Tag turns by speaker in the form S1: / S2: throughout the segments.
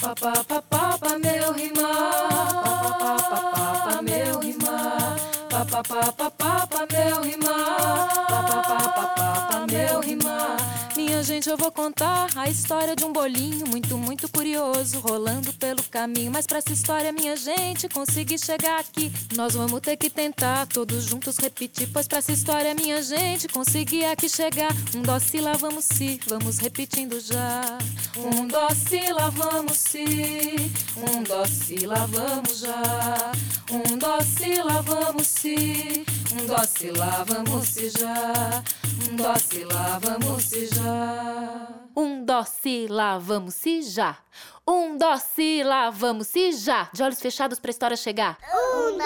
S1: Papa, papa, papa, meu rimar. Papa, papa, papa, meu rimar. Papa, papa, papa, meu rimar. Papa, papa, papa, meu rimar. Minha gente, eu vou contar a história de um bolinho muito, muito curioso, rolando pelo caminho. Mas pra essa história, minha gente, conseguir chegar aqui, nós vamos ter que tentar todos juntos repetir. Pois pra essa história, minha gente, conseguir aqui chegar. Um dó, si, lá, vamos si, vamos repetindo já. Um dó, si, lá, vamos si. Um dó, si, lá, vamos já. Um dó, si, lá, vamos si. Um si, lá, vamos já. Um dó, si, lá, vamos já.
S2: Um dó, si, lá, vamos si já. Um si, lá, vamos si já. De olhos fechados pra história chegar.
S3: Um,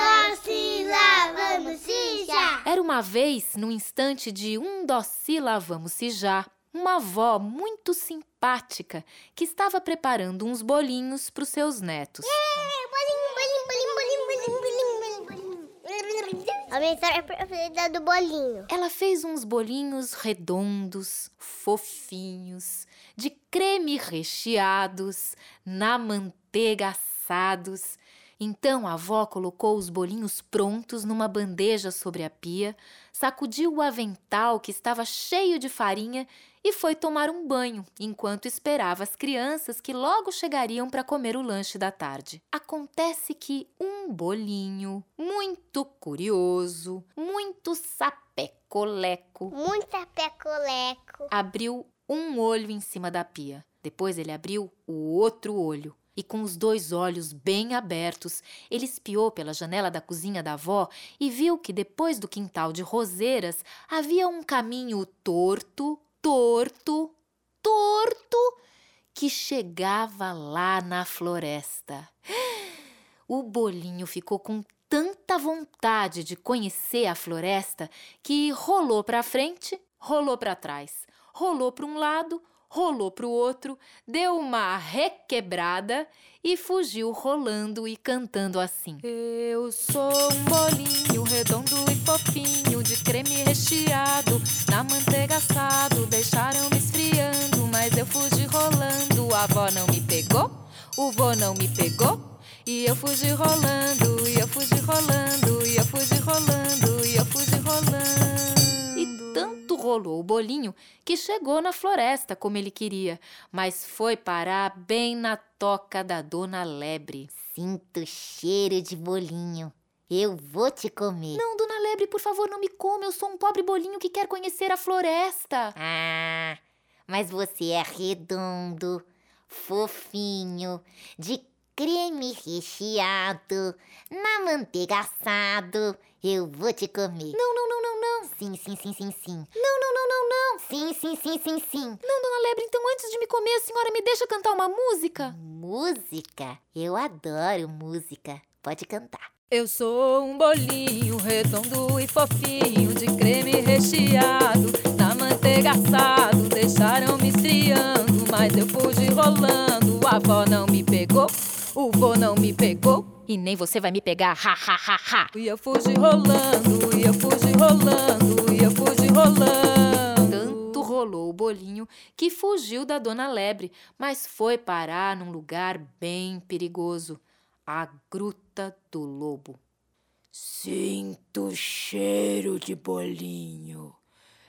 S3: três, lá, vamos se já.
S2: Era uma vez, num instante de um dó, si, lá, vamos si já, uma avó muito simpática que estava preparando uns bolinhos para os seus netos.
S3: Bolinho, A minha história preferida do bolinho.
S2: Ela fez uns bolinhos redondos, fofinhos, de creme recheados, na manteiga assados. Então a avó colocou os bolinhos prontos numa bandeja sobre a pia, sacudiu o avental que estava cheio de farinha e foi tomar um banho, enquanto esperava as crianças que logo chegariam para comer o lanche da tarde. Acontece que um bolinho, muito curioso, muito sapecoleco,
S3: Muita pecoleco.
S2: abriu um olho em cima da pia. Depois ele abriu o outro olho. E com os dois olhos bem abertos, ele espiou pela janela da cozinha da avó e viu que depois do quintal de roseiras havia um caminho torto, torto, torto, que chegava lá na floresta. O bolinho ficou com tanta vontade de conhecer a floresta que rolou para frente, rolou para trás, rolou para um lado, rolou para o outro, deu uma requebrada e fugiu rolando e cantando assim.
S1: Eu sou um bolinho redondo e fofinho, de creme recheado, na manteiga assado. Deixaram-me esfriando, mas eu fugi rolando. A avó não me pegou, o vô não me pegou. E eu fugi rolando, e eu fugi rolando, e eu fugi rolando, e eu fugi rolando.
S2: E tanto rolou o bolinho que chegou na floresta como ele queria, mas foi parar bem na toca da dona Lebre.
S4: Sinto cheiro de bolinho. Eu vou te comer.
S2: Não, dona Lebre, por favor, não me come. Eu sou um pobre bolinho que quer conhecer a floresta.
S4: Ah, mas você é redondo, fofinho, de creme recheado, na manteiga assado. Eu vou te comer.
S2: Não, não, não, não.
S4: Sim, sim, sim, sim, sim.
S2: Não, não, não, não, não.
S4: Sim, sim, sim, sim, sim.
S2: Não, dona Lebre, então antes de me comer, a senhora me deixa cantar uma música?
S4: Música? Eu adoro música. Pode cantar.
S1: Eu sou um bolinho redondo e fofinho, de creme recheado, na manteiga assado. Deixaram-me esfriando, mas eu fugi rolando. A avó não me pegou, o vô não me pegou.
S2: E nem você vai me pegar, ha, ha, ha, ha.
S1: E eu fugi rolando, e eu fugi rolando, e eu fugi rolando.
S2: Tanto rolou o bolinho que fugiu da dona Lebre, mas foi parar num lugar bem perigoso a Gruta do Lobo.
S5: Sinto cheiro de bolinho.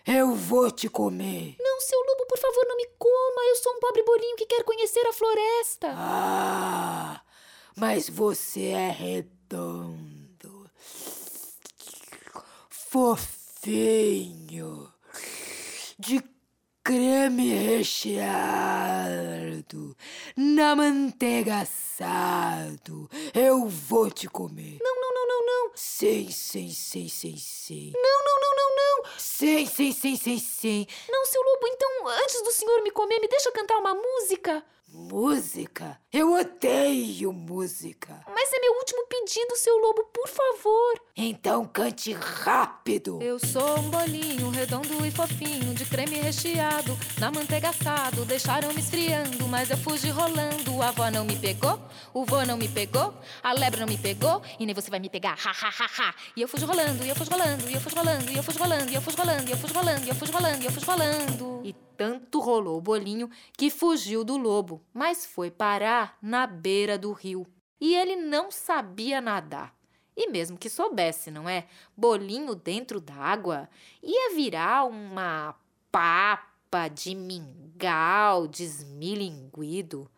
S5: Eu vou te comer.
S2: Não, seu lobo, por favor, não me coma. Eu sou um pobre bolinho que quer conhecer a floresta.
S5: Ah, mas você é redondo, fofinho, de creme recheado, na manteiga assado. Eu vou te comer.
S2: Não, não, não, não, não.
S5: Sim, sim, sim, sim, sim.
S2: Não, não, não, não, não.
S5: Sim, sim, sim, sim, sim.
S2: Não, seu lobo, então, antes do senhor me comer, me deixa cantar uma música.
S5: Música? Eu odeio música.
S2: Mas é meu último pedido, seu lobo, por favor.
S5: Então cante rápido.
S1: Eu sou um bolinho redondo e fofinho, de creme recheado, na manteiga assado. Deixaram-me esfriando, mas eu fugi rolando. A avó não me pegou, o vô não me pegou, a lebre não me pegou, e nem você vai me pegar, ha, ha, ha, ha. E eu fugi rolando, e eu fugi rolando, e eu fugi rolando, e eu fugi rolando, e eu fugi rolando, e eu fugi rolando, e eu fugi rolando, e eu fugi rolando.
S2: E tanto rolou o bolinho que fugiu do lobo. Mas foi parar na beira do rio. E ele não sabia nadar. E mesmo que soubesse, não é? Bolinho dentro d'água ia virar uma papa de mingau desmilinguido.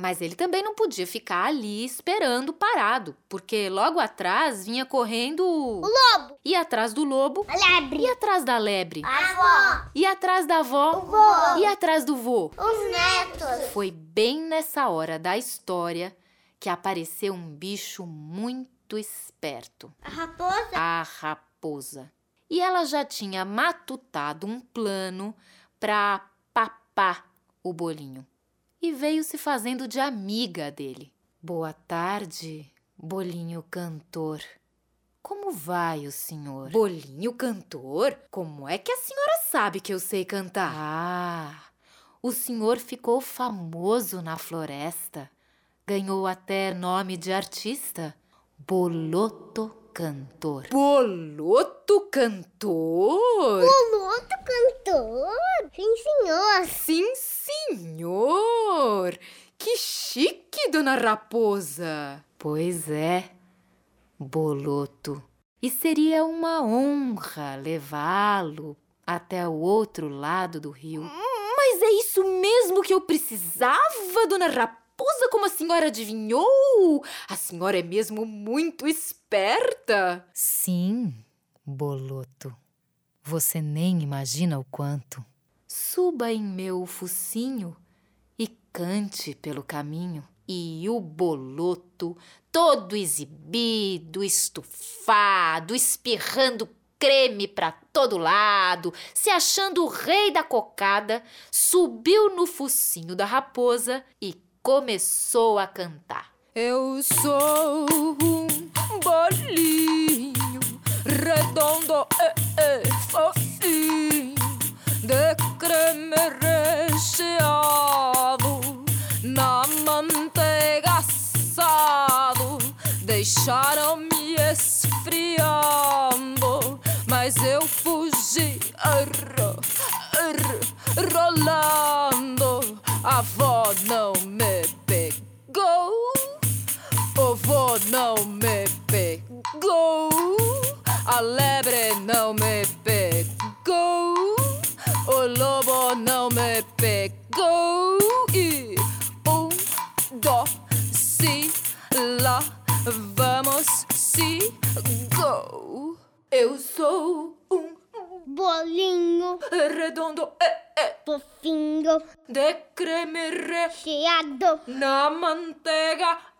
S2: Mas ele também não podia ficar ali esperando parado, porque logo atrás vinha correndo
S3: O lobo.
S2: E atrás do lobo,
S3: A lebre.
S2: e atrás da lebre,
S3: A avó.
S2: e atrás da avó,
S3: vô.
S2: e atrás do vô.
S3: Os netos.
S2: Foi bem nessa hora da história que apareceu um bicho muito esperto,
S3: A raposa.
S2: a raposa. E ela já tinha matutado um plano para papar o bolinho. E veio se fazendo de amiga dele. Boa tarde, bolinho cantor. Como vai o senhor? Bolinho cantor? Como é que a senhora sabe que eu sei cantar? Ah, o senhor ficou famoso na floresta. Ganhou até nome de artista. Boloto Cantor. Boloto Cantor?
S3: O outro cantor. Sim, senhor.
S2: Sim, senhor! Que chique, dona Raposa! Pois é, Boloto. E seria uma honra levá-lo até o outro lado do rio. Mas é isso mesmo que eu precisava, dona Raposa, como a senhora adivinhou? A senhora é mesmo muito esperta. Sim, Boloto. Você nem imagina o quanto. Suba em meu focinho e cante pelo caminho. E o boloto, todo exibido, estufado, espirrando creme para todo lado, se achando o rei da cocada, subiu no focinho da raposa e começou a cantar. Eu sou um bolinho redondo e, e fofinho de creme recheado na manteiga assado. Deixaram-me esfriando, mas eu fugi arro, arro, rolando. A avó não não me pegou, a lebre não me pegou, o lobo não me pegou. E um, dois, si, lá, vamos, si, go. Eu sou um
S3: Bolinho.
S2: redondo é,
S3: Fofinho.
S2: de creme re,
S3: Cheado.
S2: na manteiga.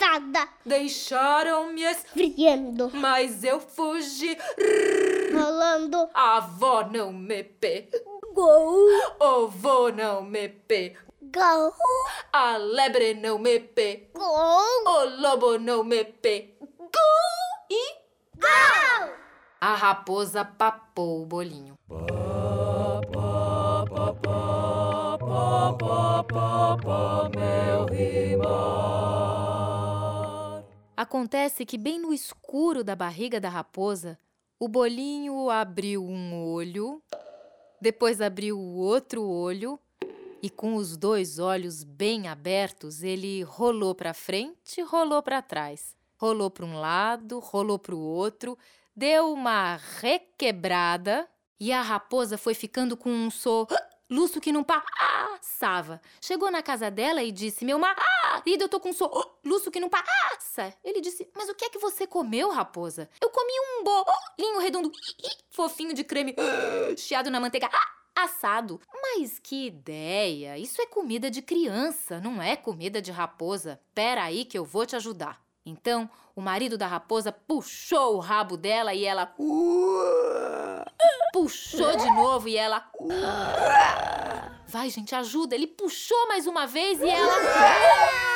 S2: Ah,
S3: Sada.
S2: deixaram-me es-
S3: Friando.
S2: Mas eu fugi,
S3: Rolando.
S2: a avó não me pegou,
S3: Gol.
S2: o vô não me pegou,
S3: Gol.
S2: a lebre não me pegou,
S3: Gol.
S2: o lobo não me pegou e
S3: Gol.
S2: a raposa papou o bolinho. Acontece que bem no escuro da barriga da raposa, o bolinho abriu um olho, depois abriu o outro olho e com os dois olhos bem abertos, ele rolou para frente, rolou para trás, rolou para um lado, rolou para o outro, deu uma requebrada e a raposa foi ficando com um soluço que não passava. Chegou na casa dela e disse: Meu marido, eu tô com um soluço que não passa. Ele disse: Mas o que é que você comeu, raposa? Eu comi um bolinho redondo, fofinho de creme, chiado na manteiga. Assado. Mas que ideia! Isso é comida de criança, não é comida de raposa. Pera aí que eu vou te ajudar. Então, o marido da raposa puxou o rabo dela e ela puxou de novo e ela Vai, gente, ajuda. Ele puxou mais uma vez e ela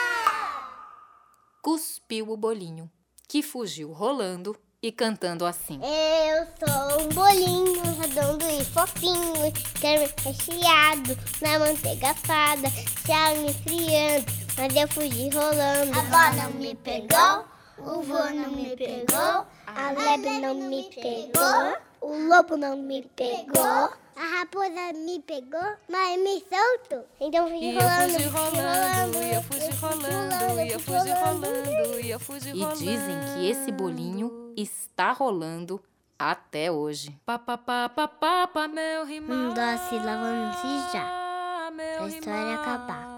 S2: cuspiu o bolinho, que fugiu rolando e cantando assim.
S3: Eu sou um bolinho redondo e fofinho, creme recheado na manteiga assada, já me friando, mas eu fugi rolando. A avó não me pegou, o vô não me pegou, a lebre não me pegou, o lobo não me pegou, A raposa me pegou, mas me soltou. Então fui rolando,
S1: fugir
S3: fui
S1: rolando, ia fugir
S3: eu fui
S1: rolando, ia
S3: fui
S1: fugir rolando, ia fugir
S2: E dizem que esse bolinho está rolando até hoje.
S1: Pa, pa, pa, pa, pa, pa, meu rimar.
S3: Um doce lavando-se já, pra história acabar.